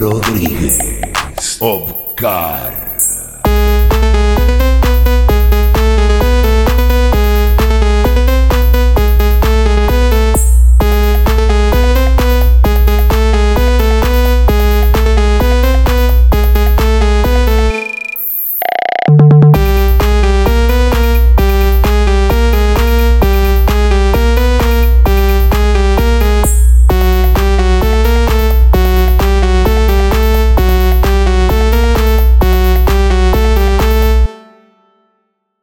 Rodríguez. Obcar.